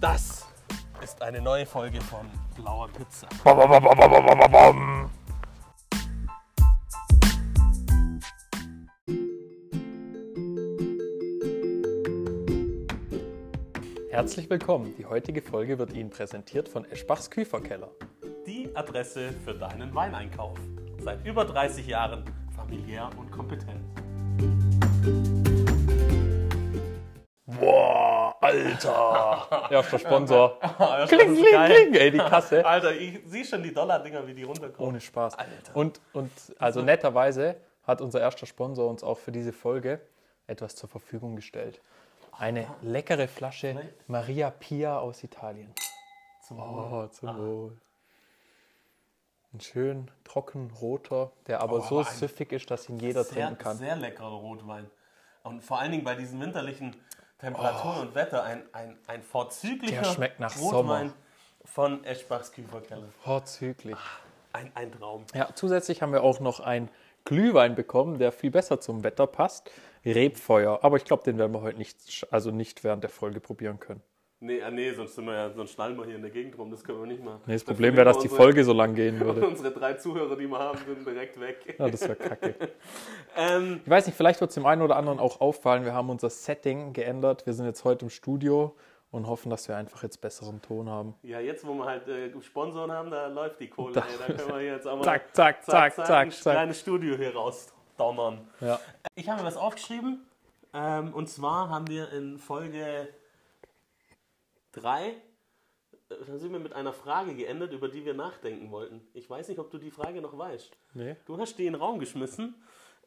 Das ist eine neue Folge von Blauer Pizza. Herzlich willkommen. Die heutige Folge wird Ihnen präsentiert von Eschbachs Küferkeller. Die Adresse für deinen Weineinkauf. Seit über 30 Jahren familiär und kompetent. Alter! Erster Sponsor. Ja, Kling, das ist kling, geil. kling, ey, die Kasse. Alter, ich sehe schon die Dollardinger, wie die runterkommen. Ohne Spaß. Alter. Und, und also netterweise hat unser erster Sponsor uns auch für diese Folge etwas zur Verfügung gestellt. Eine leckere Flasche Maria Pia aus Italien. Zum Oh, zum Wohl. Ein schön trocken roter, der aber Oh, so süffig ist, dass ihn jeder sehr, trinken kann. sehr leckerer Rotwein. Und vor allen Dingen bei diesen winterlichen Temperaturen und Wetter ein, ein, ein vorzüglicher Oh. Der schmeckt nach Rotwein von Eschbachs Küferkeller. Vorzüglich. Ein, ein Traum. Ja, zusätzlich haben wir auch noch einen Glühwein bekommen, der viel besser zum Wetter passt. Rebfeuer. Aber ich glaube, den werden wir heute nicht, also nicht während der Folge probieren können. Nee, ah, nee, sonst sind wir ja, sonst schnallen wir hier in der Gegend rum, das können wir nicht machen. Nee, das Problem wäre, dass die Folge so lang gehen würde. unsere drei Zuhörer, die wir haben, sind direkt weg. Ja, das wäre kacke. Ähm, Ich weiß nicht, vielleicht wird es dem einen oder anderen auch auffallen. Wir haben unser Setting geändert. Wir sind jetzt heute im Studio und hoffen, dass wir einfach jetzt besseren Ton haben. ja, jetzt, wo wir halt äh, Sponsoren haben, da läuft die Kohle. ey, da können wir jetzt auch mal Zack, zack, zack, zack, ein zack. kleines Studio hier rausdonnern. Ja. Ich habe mir was aufgeschrieben. Ähm, und zwar haben wir in Folge 3, da sind wir mit einer Frage geendet, über die wir nachdenken wollten. Ich weiß nicht, ob du die Frage noch weißt. Nee. Du hast die in den Raum geschmissen.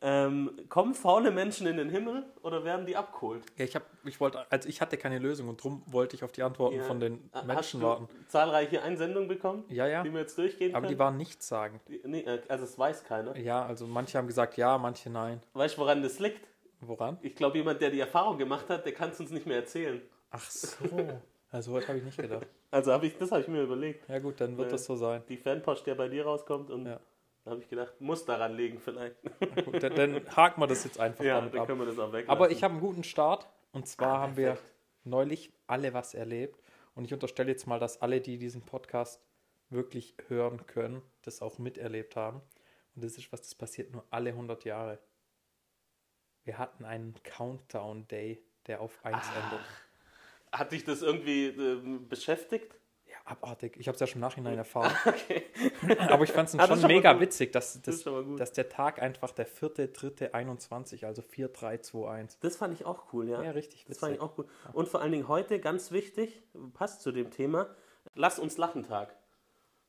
Ähm, kommen faule Menschen in den Himmel oder werden die abgeholt? Ja, ich, hab, ich, wollte, also ich hatte keine Lösung und darum wollte ich auf die Antworten Ja. von den Hast Menschen warten. zahlreiche Einsendungen bekommen, Ja, ja. die wir jetzt durchgehen Aber die können? waren nichtssagend. Die- nee, äh, also es weiß keiner. Ja, also manche haben gesagt ja, manche nein. Weißt du, woran das liegt? Woran? Ich glaube, jemand, der die Erfahrung gemacht hat, der kann es uns nicht mehr erzählen. Ach so. Also heute habe ich nicht gedacht. Also habe ich, das habe ich mir überlegt. Ja gut, dann wird Ja. das so sein. Die Fanpost, der bei dir rauskommt und Ja. da habe ich gedacht, muss daran liegen vielleicht. Gut, dann, dann haken wir das jetzt einfach ja, damit dann ab. können wir das auch weg. Aber ich habe einen guten Start. Und zwar Ah, haben wir neulich alle was erlebt. Und ich unterstelle jetzt mal, dass alle, die diesen Podcast wirklich hören können, das auch miterlebt haben. Und das ist was, das passiert nur alle 100 Jahre. Wir hatten einen Countdown-Day, der auf 1 endet. Hat dich das irgendwie ähm, beschäftigt? Ja, abartig. Ich habe es ja schon im Nachhinein erfahren. Okay. Aber ich fand es Ah, das schon schon mega witzig, dass, Das dass, gut. dass der Tag einfach der 4.3.21, also 4.3.2.1. Das fand ich auch cool, ja. Ja, richtig Das fand ich witzig. auch cool. Und vor allen Dingen heute, ganz wichtig, passt zu dem Thema, lass uns lachen Tag.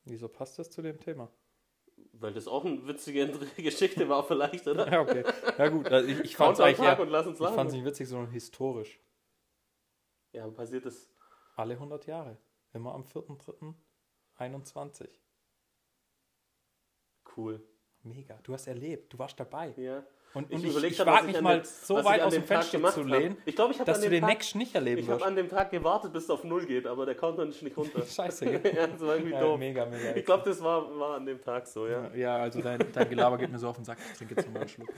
Wieso passt das zu dem Thema? Weil das auch eine witzige Geschichte war vielleicht, oder? Ja, okay. Ja gut, also ich, ich fand es eigentlich eher, und lass uns ich fand's lachen. nicht witzig, sondern historisch. Ja, passiert das. Alle 100 Jahre. Immer am 4.3.21. Cool. Mega. Du hast erlebt. Du warst dabei. Ja. Und, Ich und ich, ich wage ich mich mal dem- so weit aus dem Fenster zu lehnen, Ich glaube, ich habe dass an du dem den Tag, nächsten nicht erleben ich habe wirst. an dem Tag gewartet, bis es auf Null geht, aber der Countdown ist nicht runter. Scheiße, ja, das war irgendwie Ja, doof. mega, mega. Ich glaube, das war, war an dem Tag so, ja. ja, also dein, dein Gelaber geht mir so auf den Sack. Ich trinke jetzt nochmal einen Schluck.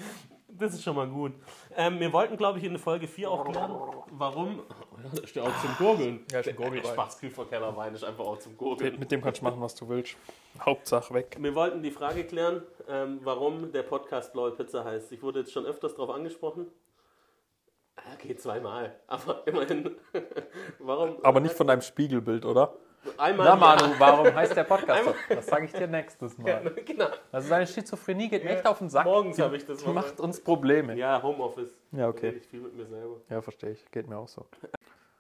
Das ist schon mal gut. Ähm, wir wollten, glaube ich, in der Folge 4 auch klären, warum. Ja, das ist ja auch zum Gurgeln. Ja, ist ein Gurgelwein. Spaßkühlverkellerwein ist einfach auch zum Gurgeln. Mit dem kannst du machen, was du willst. Hauptsache weg. Wir wollten die Frage klären, ähm, warum der Podcast Blaue Pizza heißt. Ich wurde jetzt schon öfters darauf angesprochen. Ah, Okay, zweimal. Aber immerhin. warum? Aber nicht von deinem Spiegelbild, oder? Einmal. Na ja. Manu, warum heißt der Podcast so? Das sage ich dir nächstes Mal. genau. Also deine Schizophrenie geht mir echt auf den Sack. Morgens habe ich das Die macht uns Probleme. Ja, Homeoffice. Ja, okay. Ich viel mit mir selber. Ja, verstehe ich. Geht mir auch so.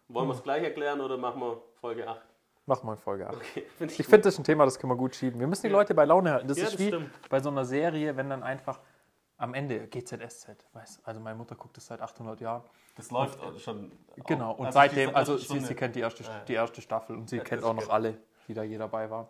Wollen wir es gleich erklären oder machen wir Folge 8? Mach mal Folge 8. Okay, find Ich finde, das ist ein Thema, das können wir gut schieben. Wir müssen die Leute bei Laune halten. Das Ja, ist das wie stimmt. bei so einer Serie, wenn dann einfach am Ende GZSZ, weißt Also meine Mutter guckt das seit 800 Jahren. Das läuft auch schon. Genau, und also seitdem, also sie, sie kennt die erste, Ja. die erste Staffel und sie Ja, kennt auch noch alle, die da je dabei waren.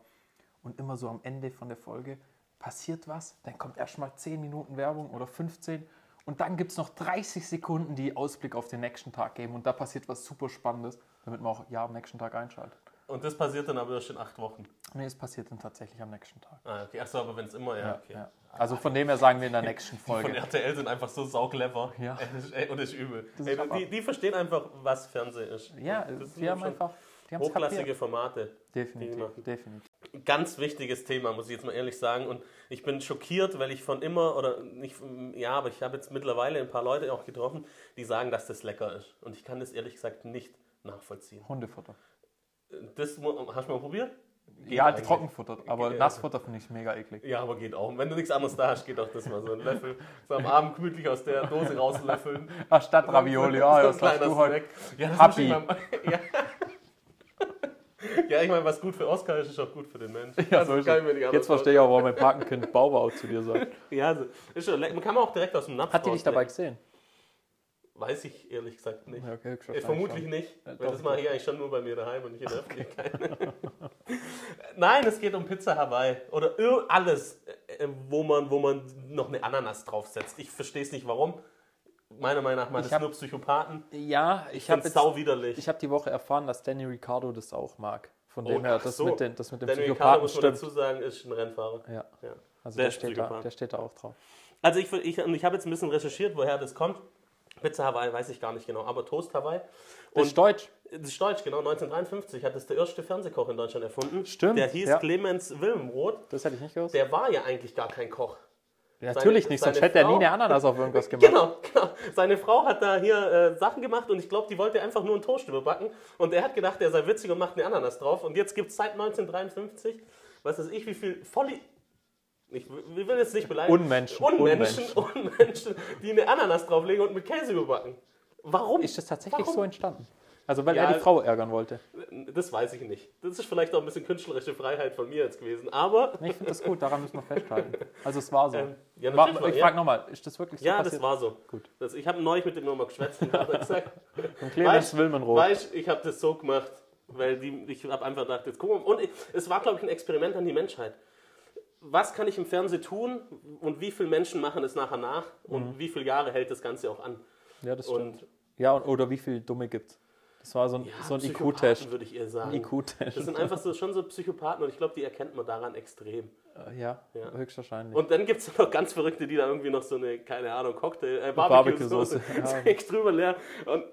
Und immer so am Ende von der Folge passiert was, dann kommt erstmal 10 Minuten Werbung oder 15 und dann gibt es noch 30 Sekunden, die Ausblick auf den nächsten Tag geben und da passiert was super Spannendes, damit man auch ja am nächsten Tag einschaltet. Und das passiert dann aber erst in acht Wochen. Nee, es passiert dann tatsächlich am nächsten Tag. Ah, okay. Achso, aber wenn es immer, ja, okay. Also von dem her sagen wir in der nächsten Die von Folge. RTL sind einfach so sauglever. Ja. Ey, ey, Und das ist übel. Ey, ist aber- die, die verstehen einfach, was Fernsehen ist. Ja, Das ist wir haben einfach Die Hochklassige kapiert. Formate. die Definitiv, definitiv. Ganz wichtiges Thema, muss ich jetzt mal ehrlich sagen. Und ich bin schockiert, weil ich von immer, oder nicht, ja, aber ich habe jetzt mittlerweile ein paar Leute auch getroffen, die sagen, dass das lecker ist. Und ich kann das ehrlich gesagt nicht nachvollziehen. Hundefutter. Das hast du mal probiert? Ja, eigentlich. trockenfutter, aber Geht- Nassfutter finde ich mega eklig. Ja, aber geht auch. Und wenn du nichts anderes da hast, geht auch das mal so ein Löffel. So am Abend gemütlich aus der Dose rauslöffeln. Ach, statt Ravioli, ja, so das hast du heute. Ja, das Happy. ja. ja, ich meine, was gut für Oscar ist, ist auch gut für den Menschen. Ja, Also, so ist kann es. ich mir nicht Jetzt verstehe ich auch, warum mein Patenkind Baubau zu dir sagt. Ja, also, ist schon lecker. Man kann man auch direkt aus dem Napf Hat die dich dabei gesehen? Weiß ich ehrlich gesagt nicht. Okay, Äh, vermutlich schon. nicht. Ja, weil doch, das mache ich eigentlich schon nur bei mir daheim und nicht in der Öffentlichkeit. Nein, es geht um Pizza Hawaii. Oder alles, äh, wo man, wo man noch eine Ananas draufsetzt. Ich verstehe es nicht, warum. Meiner Meinung nach machen das nur Psychopathen. Ja, ich Ich habe sau widerlich. ich hab die Woche erfahren, dass Danny Ricardo das auch mag. Von Oh, dem her, das, so. mit den, das mit dem Danny Psychopathen muss man stimmt. dazu sagen, ist ein Rennfahrer. Ja, Ja. also Der der, steht da, der steht da auch drauf. Also ich, ich, ich habe jetzt ein bisschen recherchiert, woher das kommt. Pizza Hawaii weiß ich gar nicht genau, aber Toast Hawaii. Das ist deutsch. Das ist deutsch, genau. 1953 hat es der erste Fernsehkoch in Deutschland erfunden. Stimmt, Der hieß ja. Clemens Wilmenroth. Das hätte ich nicht gewusst. Der war ja eigentlich gar kein Koch. Ja, Natürlich seine- nicht, sonst hätte er nie eine Ananas auf irgendwas gemacht. Genau, genau. Seine Frau hat da hier äh, Sachen gemacht und ich glaube, die wollte einfach nur einen Toast überbacken. Und er hat gedacht, er sei witzig und macht eine Ananas drauf. Und jetzt gibt es seit 1953, was weiß ich, wie viel Volli... Ich will will jetzt nicht beleidigen. Unmenschen, Unmenschen, Unmenschen, die eine Ananas drauflegen und mit Käse überbacken. Warum? Ist das tatsächlich Warum? so entstanden? Also weil Ja, er die Frau ärgern wollte. Das weiß ich nicht. Das ist vielleicht auch ein bisschen künstlerische Freiheit von mir jetzt gewesen. Aber Nee, ich finde das gut, daran müssen wir festhalten. Also es war so. Ähm, ja, war, war- ich ja. frage nochmal, ist das wirklich so ja, passiert? das war so. Gut. Das, ich habe neulich mit dem nochmal geschwätzt und hat er gesagt, Und Clemens Wilmenroth. Weißt, ich habe das so gemacht, weil die, ich habe einfach gedacht, jetzt gucken wir. Und ich, es war, glaube ich, ein Experiment an die Menschheit. Was kann ich im Fernsehen tun und wie viele Menschen machen es nachher nach und wie viele Jahre hält das Ganze auch an? Ja, das stimmt. Und Ja, und- oder wie viel Dumme gibt's? Das war so ein, ja, so ein IQ-Test. würde ich eher sagen. IQ-Test. Das sind einfach so, schon so Psychopathen und ich glaube, die erkennt man daran extrem. Äh, Ja, Ja. höchstwahrscheinlich. Und dann gibt es noch ganz Verrückte, die da irgendwie noch so eine, keine Ahnung, Cocktail, äh, Barbecue-Soße, Barbecue-Soße, ja. drüber leer und,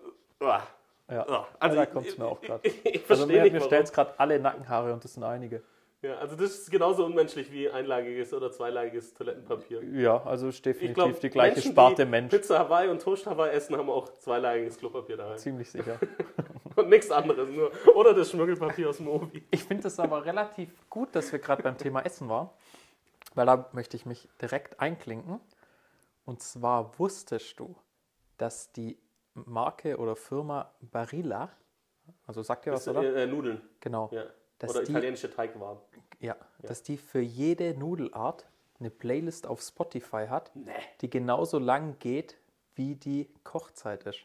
uah. ja. Ah, also da ich- kommt es mir auch gerade. Ich, ich Also verstehe mir, nicht, mir stellen es gerade alle Nackenhaare und das sind einige. Ja, also das ist genauso unmenschlich wie einlagiges oder zweilagiges Toilettenpapier. Ja, also ist Ich definitiv glaube, die gleiche Menschen, Sparte die Mensch. Pizza Hawaii und Toast Hawaii essen, haben auch zweilagiges Klopapier daheim. Ziemlich sicher. Und nichts anderes nur. Oder das Schmuggelpapier aus dem Obi. Ich finde es aber relativ gut, dass wir gerade beim Thema Essen waren, weil da möchte ich mich direkt einklinken. Und zwar wusstest du, dass die Marke oder Firma Barilla, also sagt ihr was, Das, oder? äh, äh, Nudeln. Genau. Ja. Dass Oder die- italienische Teigwaren. Ja, dass die für jede Nudelart eine Playlist auf Spotify hat, Nee. die genauso lang geht, wie die Kochzeit ist.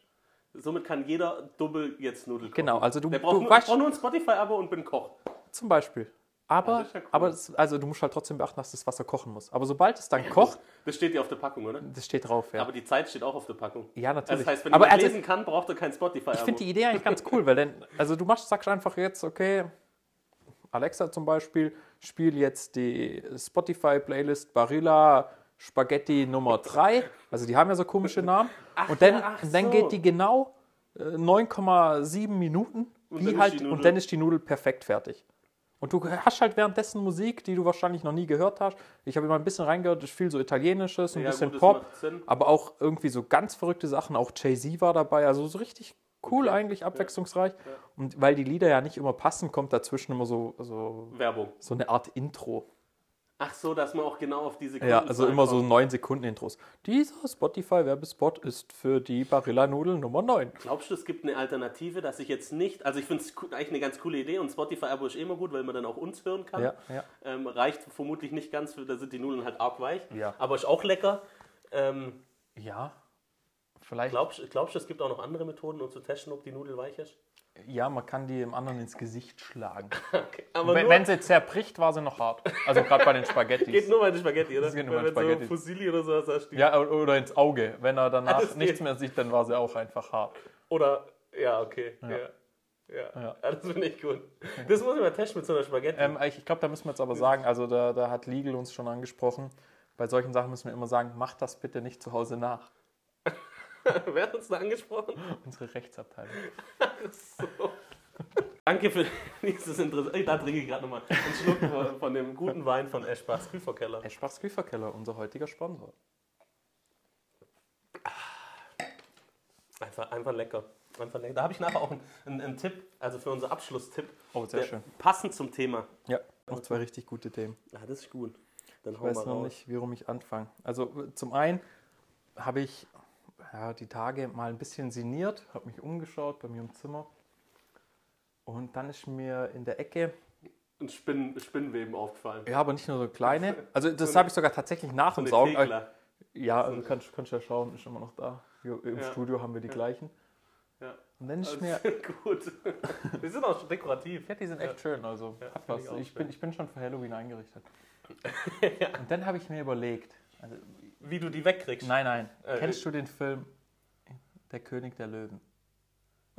Somit kann jeder Double jetzt Nudeln kochen. Genau, also du- Der braucht, du nur, weißt- nur ein Spotify-Abo und bin Koch. Zum Beispiel. Aber, ist ja cool. aber das, also du musst halt trotzdem beachten, dass das Wasser kochen muss. Aber sobald es dann kocht, Das steht ja auf der Packung, oder? das steht drauf, ja. Aber die Zeit steht auch auf der Packung. ja, natürlich. Das heißt, wenn aber also, lesen kann, braucht er kein Spotify-Abo. ich finde die Idee eigentlich ganz cool, weil dann, also du machst, sagst einfach jetzt, okay, Alexa zum Beispiel, spiel jetzt die Spotify-Playlist Barilla Spaghetti Nummer 3. Also die haben ja so komische Namen. und dann, ja, ach und dann so. geht die genau äh, 9,7 Minuten, Und wie dann ist halt, die Nudel- und dann ist die Nudel perfekt fertig. Und du hast halt währenddessen Musik, die du wahrscheinlich noch nie gehört hast. Ich habe immer ein bisschen reingehört, ist viel so italienisches, ein Ja, bisschen gut, Pop, aber auch irgendwie so ganz verrückte Sachen. Auch Jay-Z war dabei, also so richtig cool eigentlich, abwechslungsreich. Und weil die Lieder ja nicht immer passen, kommt dazwischen immer so, so, Werbung. so eine Art Intro. Ach so, dass man auch genau auf diese Ja, also immer so kommt. 9 Sekunden Intros. Dieser Spotify-Werbespot ist für die Barilla-Nudel Nummer 9. Glaubst du, es gibt eine Alternative, dass ich jetzt nicht, also ich finde es eigentlich eine ganz coole Idee und Spotify-Abo ist eh immer gut, weil man dann auch uns hören kann. Ja, ja. Ähm, reicht vermutlich nicht ganz, für, da sind die Nudeln halt arg weich, Ja. aber ist auch lecker. Ähm, Ja, vielleicht. glaubst, glaubst du, es gibt auch noch andere Methoden, um zu testen, ob die Nudel weich ist? Ja, man kann die dem anderen ins Gesicht schlagen. Okay. Wenn, sie zerbricht, war sie noch hart. Also gerade bei den geht Spaghettis. nur bei den Spaghetti, oder? Das geht nur bei den wenn Spaghetti. so Fusilli oder sowas die, Ja, oder ins Auge. Wenn er danach Alles nichts geht. mehr sieht, dann war sie auch einfach hart. Oder, ja, okay. Ja. Ja. Ja. Ja. das finde ich gut. Das muss ich mal testen mit so einer Spaghetti. Ähm, ich ich glaube, da müssen wir jetzt aber sagen, also da, da hat Legal uns schon angesprochen. Bei solchen Sachen müssen wir immer sagen, macht das bitte nicht zu Hause nach. Wer hat uns da angesprochen? Unsere Rechtsabteilung. So. Danke für dieses Interesse. Da trinke ich gerade nochmal einen Schluck von, von dem guten Wein von Eschbachs Küferkeller. Eschbachs Küferkeller, unser heutiger Sponsor. Einfach, einfach lecker. Einfach lecker. Da habe ich nachher auch einen, einen, einen Tipp, also für unser Abschlusstipp. Oh, sehr schön. Passend zum Thema. Ja, noch zwei richtig gute Themen. Ja, das ist gut. Dann Ich weiß noch raus. nicht, warum ich anfange. Also zum einen habe ich ja, die Tage mal ein bisschen sinniert, habe mich umgeschaut bei mir im Zimmer. Und dann ist mir in der Ecke, Ein Spinnen, Spinnenweben aufgefallen. ja, aber nicht nur so kleine, also das So habe ich sogar tatsächlich nach So dem Saugen. äh, Thekla. Ja, also kannst, kannst ja schauen, ist immer noch da. Hier Im Ja. Studio haben wir die Ja. gleichen. Ja. Und dann ist Also, mir, gut. Die sind auch dekorativ. ja, die sind echt schön, also Ja, hat was. ich Ich bin, ich bin schon für Halloween eingerichtet. Und dann habe ich mir überlegt, also, Wie du die wegkriegst. nein, nein, Äh, kennst du den Film Der König der Löwen?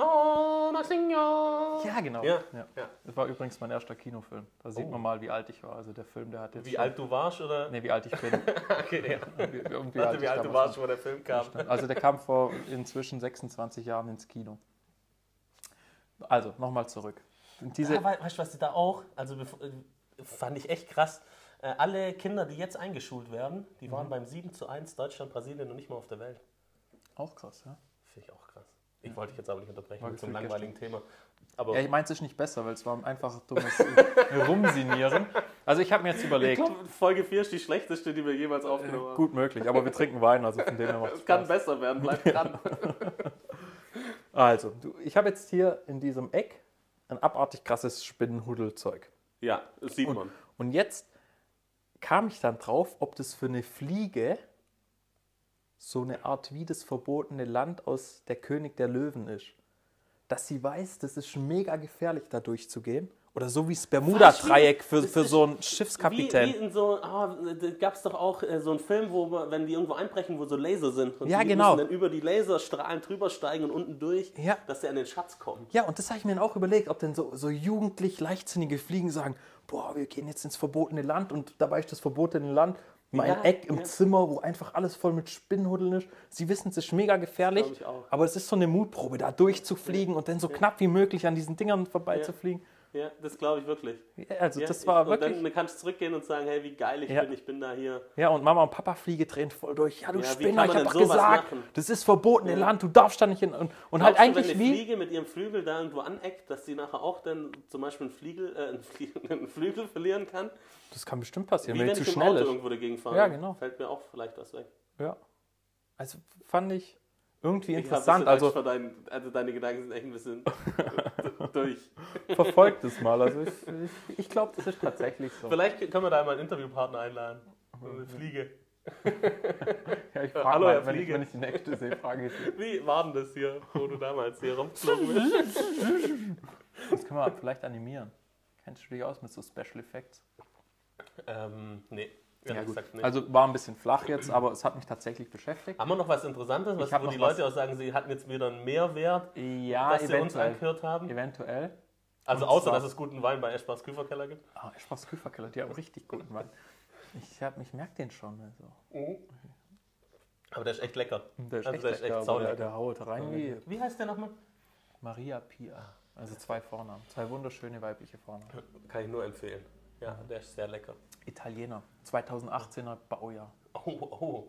Oh, signor. Ja, genau. Ja, Ja. ja. Das war übrigens mein erster Kinofilm. Da sieht Oh. man mal, wie alt ich war. Also der Film, der hat jetzt Wie schon, alt du warst, oder? Nee, wie alt ich bin. Okay, ja. Wie, wie Warte, alt wie alt du warst, wo der Film kam. Also der kam vor inzwischen 26 Jahren ins Kino. Also, nochmal zurück. Und diese, Ja, wei- weißt du, was die da auch, also äh, fand ich echt krass. Äh, alle Kinder, die jetzt eingeschult werden, die Mhm. waren beim 7 zu 1 Deutschland, Brasilien und nicht mal auf der Welt. auch krass, ja? Finde ich auch krass. Ich wollte dich jetzt aber nicht unterbrechen War mit so einem langweiligen Thema. Aber Ja, ich meins ist nicht besser, weil es war einfach dummes äh, Rumsinieren. Also ich habe mir jetzt ich überlegt, glaube, Folge 4 ist die schlechteste, die wir jemals aufgenommen haben. gut möglich, aber wir trinken Wein, also von dem her macht Es kann Spaß. besser werden, bleib dran. Also, du, ich habe jetzt hier in diesem Eck ein abartig krasses Spinnenhudelzeug. ja, das sieht man. Und jetzt kam ich dann drauf, ob das für eine Fliege so eine Art wie das verbotene Land aus der König der Löwen ist. Dass sie weiß, das ist mega gefährlich, da durchzugehen. Oder so wie das Bermuda-Dreieck für, für so einen Wie, Schiffskapitän. wie in so, ah, da gab es doch auch äh, so einen Film, wo, wenn die irgendwo einbrechen, wo so Laser sind. Und Ja, die genau. müssen dann über die Laserstrahlen drüber steigen und unten durch, Ja. dass sie an den Schatz kommen. Ja, und das habe ich mir dann auch überlegt, ob denn so, so jugendlich leichtsinnige Fliegen sagen, boah, wir gehen jetzt ins verbotene Land und dabei ist das verbotene Land mein Ja, Eck im ja. Zimmer, wo einfach alles voll mit Spinnenhuddeln ist. Sie wissen, es ist mega gefährlich, aber es ist so eine Mutprobe, da durchzufliegen und dann so knapp wie möglich an diesen Dingern vorbeizufliegen. Ja, das glaube ich wirklich. Ja, also Ja, das war und wirklich... dann kannst du zurückgehen und sagen, hey, wie geil ich Ja. bin, ich bin da hier. Ja, und Mama und Papa Fliege drehen voll durch. Ja, du Ja, Spinner, ich man hab denn doch sowas gesagt, machen? das ist verbotene Land, du darfst da nicht hin. Und, und halt Glaubst du, eigentlich wenn eine wie... Fliege mit ihrem Flügel da irgendwo aneckt, dass sie nachher auch dann zum Beispiel einen, Fliegel, äh, einen, Flie- einen Flügel verlieren kann? Das kann bestimmt passieren, Wie wenn wenn ich zu im schnell Auto ist. irgendwo dagegen fahre. Ja, genau. Fällt mir auch vielleicht was weg. Ja. Also fand ich irgendwie Ich interessant. Also deinen, also deine Gedanken sind echt ein bisschen durch. verfolgt es mal. Also ich, ich, ich glaube, das ist tatsächlich so. Vielleicht können wir da mal einen Interviewpartner einladen. So Eine Fliege. Ja, ich Hallo, frage mal, Herr wenn ich, wenn ich die nächste sehe, frage ich sie. Wie war denn das hier, wo du damals hier rumgeflogen bist? Das können wir vielleicht animieren. Kennst du dich aus mit so Special Effects? ähm, nee. Ehrlich gesagt nicht. Also war ein bisschen flach jetzt, aber es hat mich tatsächlich beschäftigt. Haben wir noch was Interessantes, was, wo die. Leute auch sagen, sie hatten jetzt wieder einen Mehrwert, Ja, dass sie uns angehört haben? Eventuell. Also Und außer, dass es guten Wein bei Eschbachs Küferkeller gibt? Ah, Spaß Küferkeller, die haben richtig guten Wein. Ich, hab, ich merke den schon. Also. Aber der ist echt lecker. Der ist Also echt, der ist echt der, der haut rein wie Wie heißt der nochmal? Maria Pia. Also zwei Vornamen. Zwei wunderschöne weibliche Vornamen. Kann ich nur empfehlen. Ja, der ist sehr lecker. Italiener. 2018er Baujahr. Oh, oh.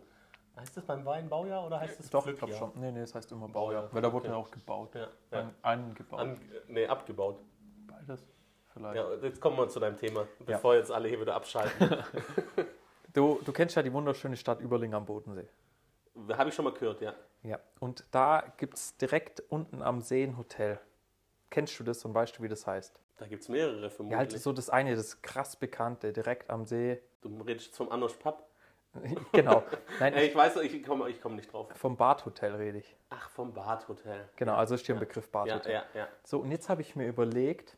Heißt das beim Wein Baujahr oder heißt das Doch, ich Pflückjahr? glaube schon. Nee, nee, das heißt immer Baujahr. Baujahr. Weil da wurde Okay. ja auch gebaut. Ja, ja. An, angebaut. An, nee, abgebaut. Beides. Vielleicht. Ja, jetzt kommen wir zu deinem Thema, bevor jetzt alle hier wieder abschalten. Du, du kennst ja die wunderschöne Stadt Überling am Bodensee. Habe ich schon mal gehört, ja. Ja. Und da gibt es direkt unten am See ein Hotel. Kennst du das und weißt du, wie das heißt? Da gibt es mehrere Ja, vermutlich. halt so das eine, das krass bekannte, direkt am See. Du redest jetzt vom Anosch Pub. genau. Nein, ich, ich weiß, ich komme ich komm nicht drauf. vom Badhotel rede ich. Ach, vom Badhotel. Genau, also ist hier ein Begriff Ja, Badhotel. ja, ja. So, und jetzt habe ich mir überlegt,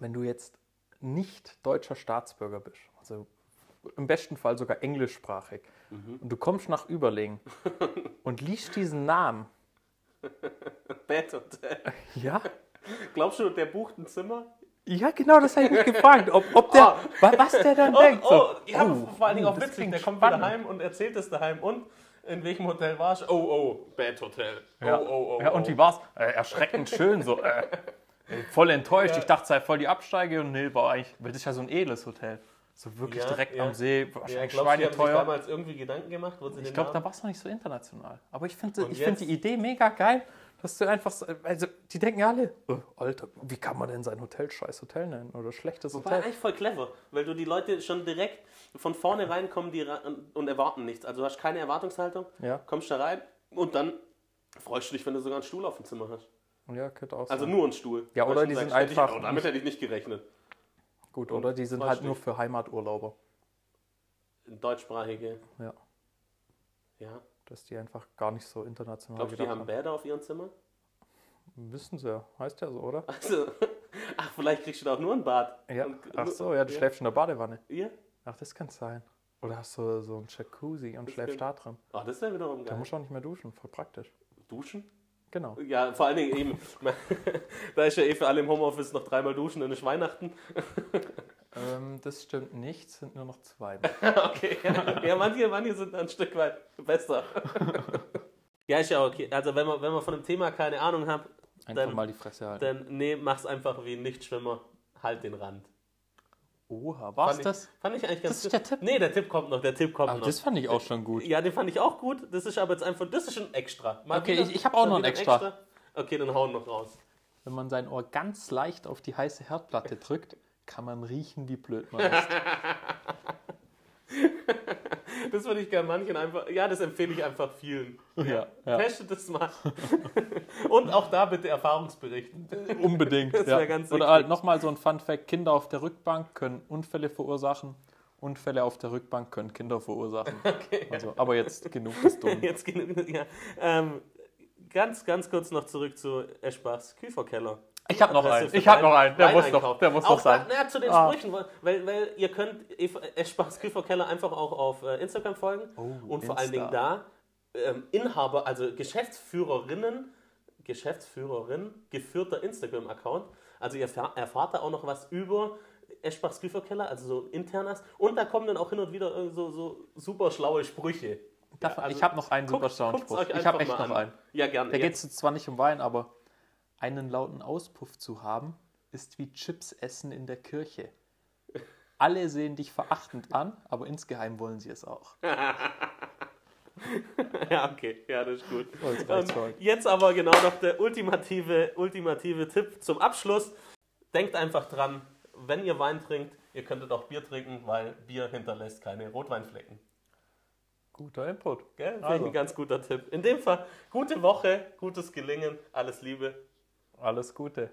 wenn du jetzt nicht deutscher Staatsbürger bist, also im besten Fall sogar englischsprachig, und du kommst nach Überlingen und liest diesen Namen, Badhotel. ja, Glaubst du, der bucht ein Zimmer? ja genau, das habe ich mich gefragt, ob, ob der, wa- was der dann Oh, denkt. So, oh, ja, oh, vor allen Dingen oh, auch das witzig. Der kommt spannend. wieder heim und erzählt es daheim. Und in welchem Hotel warst du? Oh, oh, Badhotel. Oh, Ja. oh, oh, ja, oh. und wie war's? Äh, erschreckend schön, so. Äh. Voll enttäuscht. Ja. Ich dachte, es sei voll die Absteige und nee, war eigentlich, das ist ja so ein edles Hotel. So wirklich Ja, direkt ja. am See, Ja, wahrscheinlich glaubst haben sich schweineteuer. damals irgendwie Gedanken gemacht? Ich glaube, da war es noch nicht so international. Aber ich finde find die Idee mega geil, dass du einfach, so- also die denken ja alle, oh, Alter, wie kann man denn sein Hotel scheiß Hotel nennen oder schlechtes War Hotel? eigentlich voll clever, weil du die Leute schon direkt von vorne reinkommen die und erwarten nichts. Also du hast keine Erwartungshaltung, Ja, kommst da rein und dann freust du dich, wenn du sogar einen Stuhl auf dem Zimmer hast. ja, könnte auch Also sein. nur einen Stuhl. Ja, oder die sind ich- einfach oh, damit hätte ich nicht gerechnet. Gut, oder die sind halt nur für Heimaturlauber. Deutschsprachige. Ja. Ja. Dass die einfach gar nicht so international Glaubst du, die gedacht haben Bäder auf ihrem Zimmer? Wissen sie ja, heißt ja so, oder? Also, ach, vielleicht kriegst du da auch nur ein Bad. Ja. Und- Ach so, ja, du schläfst in der Badewanne. Ihr? Ach, das kann sein. Oder hast du so ein Jacuzzi und Das schläfst da drin. Ach, das wäre wiederum Da geil. musst du auch nicht mehr duschen, voll praktisch. Duschen? Genau. Ja, vor allen Dingen eben. da ist ja eh für alle im Homeoffice noch dreimal duschen, dann ist Weihnachten. Ähm, das stimmt nicht, es sind nur noch zwei. okay, ja, ja manche, manche sind ein Stück weit besser. ja, ist ja okay. Also, wenn man, wenn man von dem Thema keine Ahnung hat, Einfach Dann- mal die Fresse halten. dann nee, mach's einfach wie ein Nichtschwimmer. Halt den Rand. Oha, war's Fand ich- das? Fand ich eigentlich ganz Das ist der Tipp? Nee, der Tipp kommt noch, der Tipp kommt Aber noch. das fand ich auch schon gut. Ja, den fand ich auch gut. Das ist aber jetzt einfach, das ist ein Extra. Mal Okay, ich- ich hab auch noch ein wieder Extra. Okay, dann hauen noch raus. Wenn man sein Ohr ganz leicht auf die heiße Herdplatte drückt, kann man riechen, wie blöd man ist. Das würde ich gerne manchen einfach, ja, das empfehle ich einfach vielen. ja, ja. Testet das mal. Und auch da bitte Erfahrungsberichten. Unbedingt. Das ja. ganz Oder halt nochmal so ein Fun-Fact: Kinder auf der Rückbank können Unfälle verursachen. Unfälle auf der Rückbank können Kinder verursachen. Also, aber jetzt genug des Dummen. Jetzt genug, ja. Ähm, ganz, ganz kurz noch zurück zu Eschbachs Küferkeller. Ich habe noch einen. Ich habe noch einen. Der muss doch, der muss auch doch sein. Da, na, zu den Ah. Sprüchen, weil, weil ihr könnt Eschbachs Küferkeller einfach auch auf äh, Instagram folgen Oh, und vor allen. Dingen da ähm, Inhaber, also Geschäftsführerinnen, Geschäftsführerin geführter Instagram-Account. Also ihr erfahr- erfahrt da auch noch was über Eschbachs Küferkeller, also so internas. Und da kommen dann auch hin und wieder äh, so, so super schlaue Sprüche. Ja, also ich habe noch einen super guckt- schlauen guckt's Spruch. Ich habe echt noch an. einen. Ja, gerne. Da geht es zwar nicht um Wein, aber einen lauten Auspuff zu haben, ist wie Chips essen in der Kirche. Alle sehen dich verachtend an, aber insgeheim wollen sie es auch. Ja, okay, ja, das ist gut. Oh, Ähm, jetzt aber genau noch der ultimative, ultimative Tipp zum Abschluss. Denkt einfach dran, wenn ihr Wein trinkt, ihr könntet auch Bier trinken, weil Bier hinterlässt keine Rotweinflecken. Guter Input. Gell? Also. ein ganz guter Tipp. In dem Fall, gute Woche, gutes Gelingen, alles Liebe. Alles Gute.